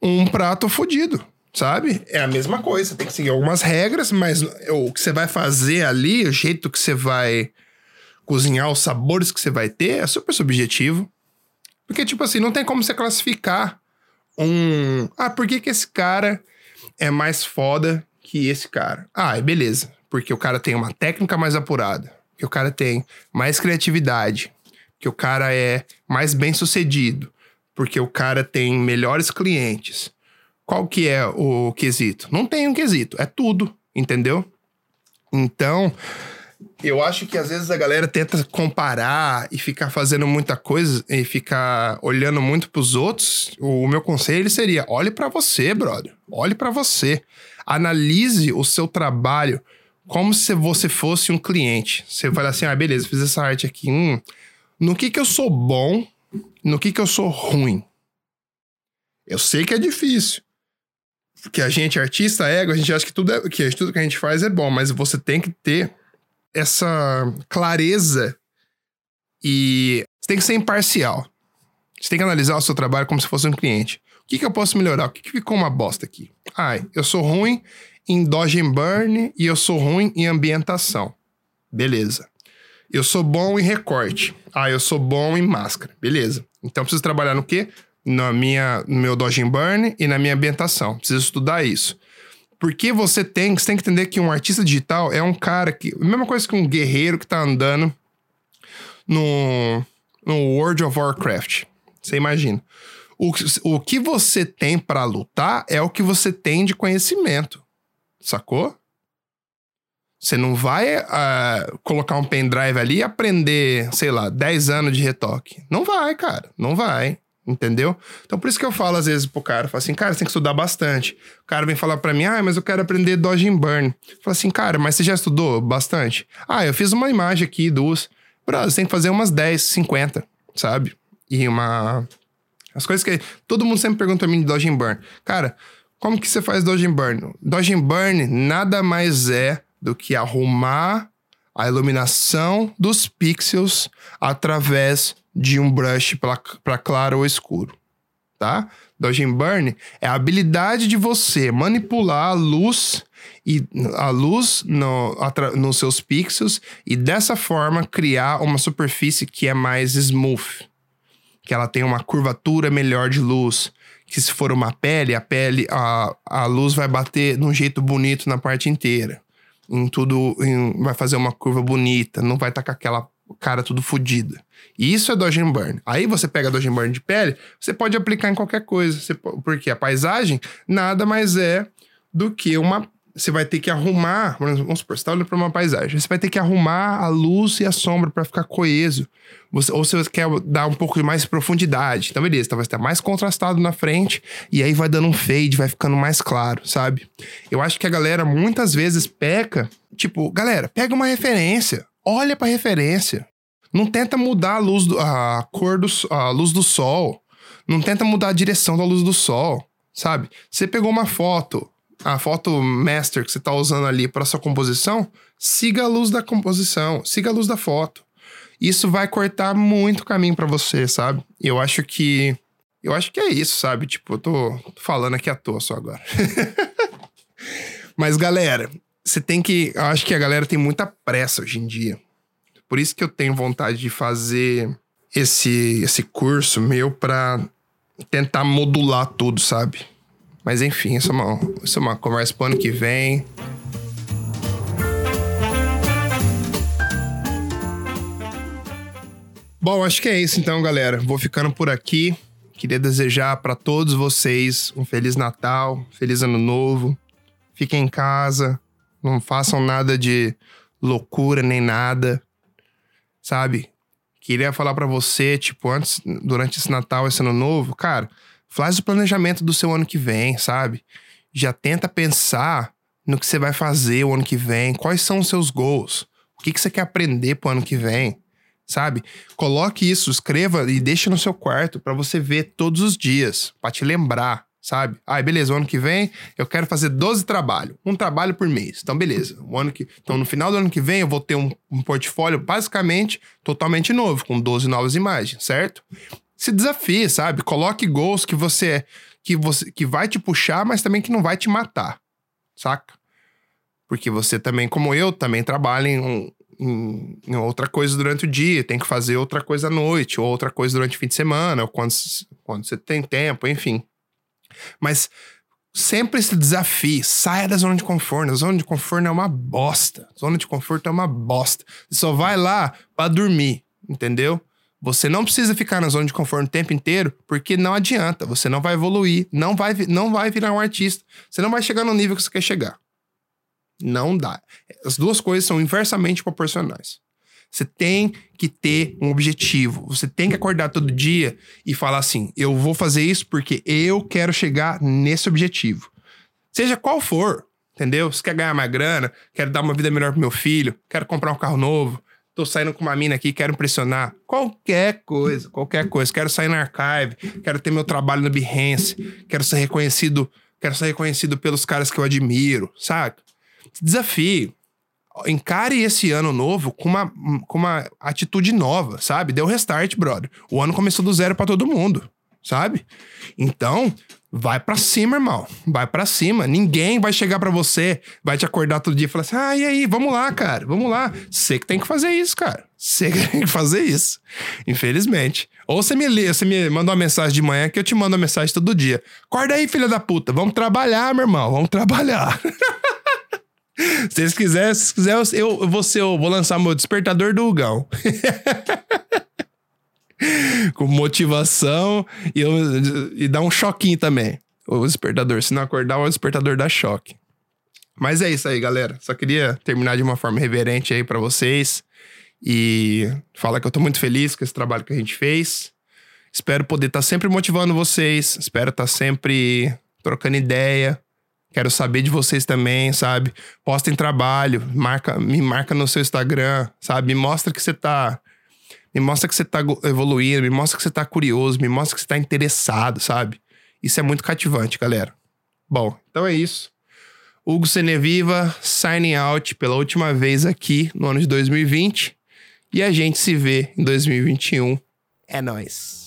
um prato fodido sabe? É a mesma coisa. Tem que seguir algumas regras, mas o que você vai fazer ali, o jeito que você vai cozinhar os sabores que você vai ter é super subjetivo. Porque, tipo assim, não tem como você classificar um. Ah, por que, que esse cara é mais foda que esse cara? Ah, beleza. Porque o cara tem uma técnica mais apurada. Que o cara tem mais criatividade. Que o cara é mais bem sucedido. Porque o cara tem melhores clientes. Qual que é o quesito? Não tem um quesito, é tudo, entendeu? Então, Eu acho que às vezes a galera tenta comparar e ficar fazendo muita coisa e ficar olhando muito pros outros. O meu conselho seria: olhe para você, brother. Olhe para você. Analise o seu trabalho como se você fosse um cliente. Você fala assim: ah, beleza, fiz essa arte aqui. Hum, no que que eu sou bom? No que que eu sou ruim? Eu sei que é difícil. Porque a gente, artista, ego, a gente acha que tudo, é, que tudo que a gente faz é bom, mas você tem que ter essa clareza e você tem que ser imparcial. Você tem que analisar o seu trabalho como se fosse um cliente. O que, que eu posso melhorar? O que, que ficou uma bosta aqui? Ai, eu sou ruim em dodge and burn e eu sou ruim em ambientação. Beleza. Eu sou bom em recorte. Ah, eu sou bom em máscara. Beleza. Então preciso trabalhar no quê? Na minha, no meu dodge and burn e na minha ambientação. Preciso estudar isso. Porque você tem, você tem que entender que um artista digital é um cara que. Mesma coisa que um guerreiro que tá andando no, no World of Warcraft. Você imagina. O, o que você tem para lutar é o que você tem de conhecimento. Sacou? Você não vai uh, colocar um pendrive ali e aprender, sei lá, 10 anos de retoque. Não vai, cara. Não vai. Entendeu? Então por isso que eu falo às vezes pro cara, falo assim, cara, você tem que estudar bastante. O cara vem falar para mim, ah, mas eu quero aprender Dodge and Burn. Fala assim, cara, mas você já estudou bastante? Ah, eu fiz uma imagem aqui, duas. Brother, você tem que fazer umas 10, 50, sabe? E uma... As coisas que... Todo mundo sempre pergunta pra mim de Dodge and Burn. Cara, como que você faz Dodge and Burn? Dodge and Burn nada mais é do que arrumar a iluminação dos pixels através de um brush para claro ou escuro, tá? Dodge and Burn é a habilidade de você manipular a luz e a luz no, nos seus pixels e dessa forma criar uma superfície que é mais smooth, que ela tem uma curvatura melhor de luz, que se for uma pele, a pele a, a luz vai bater de um jeito bonito na parte inteira. Em tudo, em, vai fazer uma curva bonita, não vai estar tá com aquela cara tudo fodida. E isso é Dodge and Burn. Aí você pega Dodge and Burn de pele, você pode aplicar em qualquer coisa. Você, porque a paisagem nada mais é do que uma. Você vai ter que arrumar. Vamos supor, você está olhando para uma paisagem. Você vai ter que arrumar a luz e a sombra para ficar coeso. Você, ou você quer dar um pouco de mais profundidade. Então, beleza, então estar mais contrastado na frente. E aí vai dando um fade, vai ficando mais claro, sabe? Eu acho que a galera muitas vezes peca. Tipo, galera, pega uma referência olha para referência. Não tenta mudar a luz, do, a cor do, a luz do sol. Não tenta mudar a direção da luz do sol, sabe? Você pegou uma foto, a foto master que você está usando ali para sua composição, siga a luz da composição, siga a luz da foto. Isso vai cortar muito caminho para você, sabe? Eu acho que eu acho que é isso, sabe? Tipo, eu tô falando aqui à toa só agora. Mas galera, você tem que. Eu acho que a galera tem muita pressa hoje em dia. Por isso que eu tenho vontade de fazer esse, esse curso meu para tentar modular tudo, sabe? Mas enfim, isso é uma, isso é uma conversa pro ano que vem. Bom, acho que é isso então, galera. Vou ficando por aqui. Queria desejar para todos vocês um feliz Natal, feliz Ano Novo. Fiquem em casa, não façam nada de loucura nem nada, sabe? Queria falar para você, tipo, antes, durante esse Natal, esse ano novo, cara, faz o planejamento do seu ano que vem, sabe? Já tenta pensar no que você vai fazer o ano que vem, quais são os seus goals, o que, que você quer aprender pro ano que vem, sabe? Coloque isso, escreva e deixe no seu quarto para você ver todos os dias, para te lembrar, sabe? Ah, beleza, o ano que vem eu quero fazer 12 trabalhos, um trabalho por mês. Então, beleza. O ano que, então, no final do ano que vem eu vou ter um, um portfólio basicamente totalmente novo, com 12 novas imagens, certo? Se desafie, sabe? Coloque gols que você que você que vai te puxar, mas também que não vai te matar. Saca? Porque você também, como eu, também trabalha em, em, em, outra coisa durante o dia, tem que fazer outra coisa à noite, ou outra coisa durante o fim de semana, ou quando, quando você tem tempo, enfim. Mas sempre esse desafio, saia da zona de conforto. A zona de conforto é uma bosta. A zona de conforto é uma bosta. Você só vai lá para dormir, entendeu? Você não precisa ficar na zona de conforto o tempo inteiro, porque não adianta. Você não vai evoluir, não vai, não vai virar um artista. Você não vai chegar no nível que você quer chegar. Não dá. As duas coisas são inversamente proporcionais. Você tem que ter um objetivo. Você tem que acordar todo dia e falar assim: eu vou fazer isso porque eu quero chegar nesse objetivo. Seja qual for, entendeu? Se quer ganhar mais grana, quero dar uma vida melhor pro meu filho, quero comprar um carro novo, tô saindo com uma mina aqui, quero impressionar. Qualquer coisa, qualquer coisa. Quero sair na archive, quero ter meu trabalho no Behance, quero ser reconhecido, quero ser reconhecido pelos caras que eu admiro, saca? Desafio encare esse ano novo com uma, com uma atitude nova, sabe? Deu restart, brother. O ano começou do zero para todo mundo, sabe? Então, vai para cima, irmão. Vai para cima. Ninguém vai chegar para você, vai te acordar todo dia e falar assim: ah, e aí, vamos lá, cara, vamos lá. Você que tem que fazer isso, cara. Você que tem que fazer isso. Infelizmente. Ou você me lê, você me manda uma mensagem de manhã que eu te mando uma mensagem todo dia. Acorda aí, filha da puta. Vamos trabalhar, meu irmão. Vamos trabalhar. Se vocês quiserem, se quiser, eu, vou ser, eu vou lançar meu despertador do Hugão. Com motivação e, eu, e dá um choquinho também. O despertador. Se não acordar, o despertador dá choque. Mas é isso aí, galera. Só queria terminar de uma forma reverente aí para vocês. E falar que eu tô muito feliz com esse trabalho que a gente fez. Espero poder estar tá sempre motivando vocês. Espero estar tá sempre trocando ideia. Quero saber de vocês também, sabe? Postem trabalho, marca, me marca no seu Instagram, sabe? Me mostra que você tá. Me mostra que você tá evoluindo, me mostra que você tá curioso, me mostra que você tá interessado, sabe? Isso é muito cativante, galera. Bom, então é isso. Hugo Seneviva, signing out pela última vez aqui no ano de 2020. E a gente se vê em 2021. É nóis.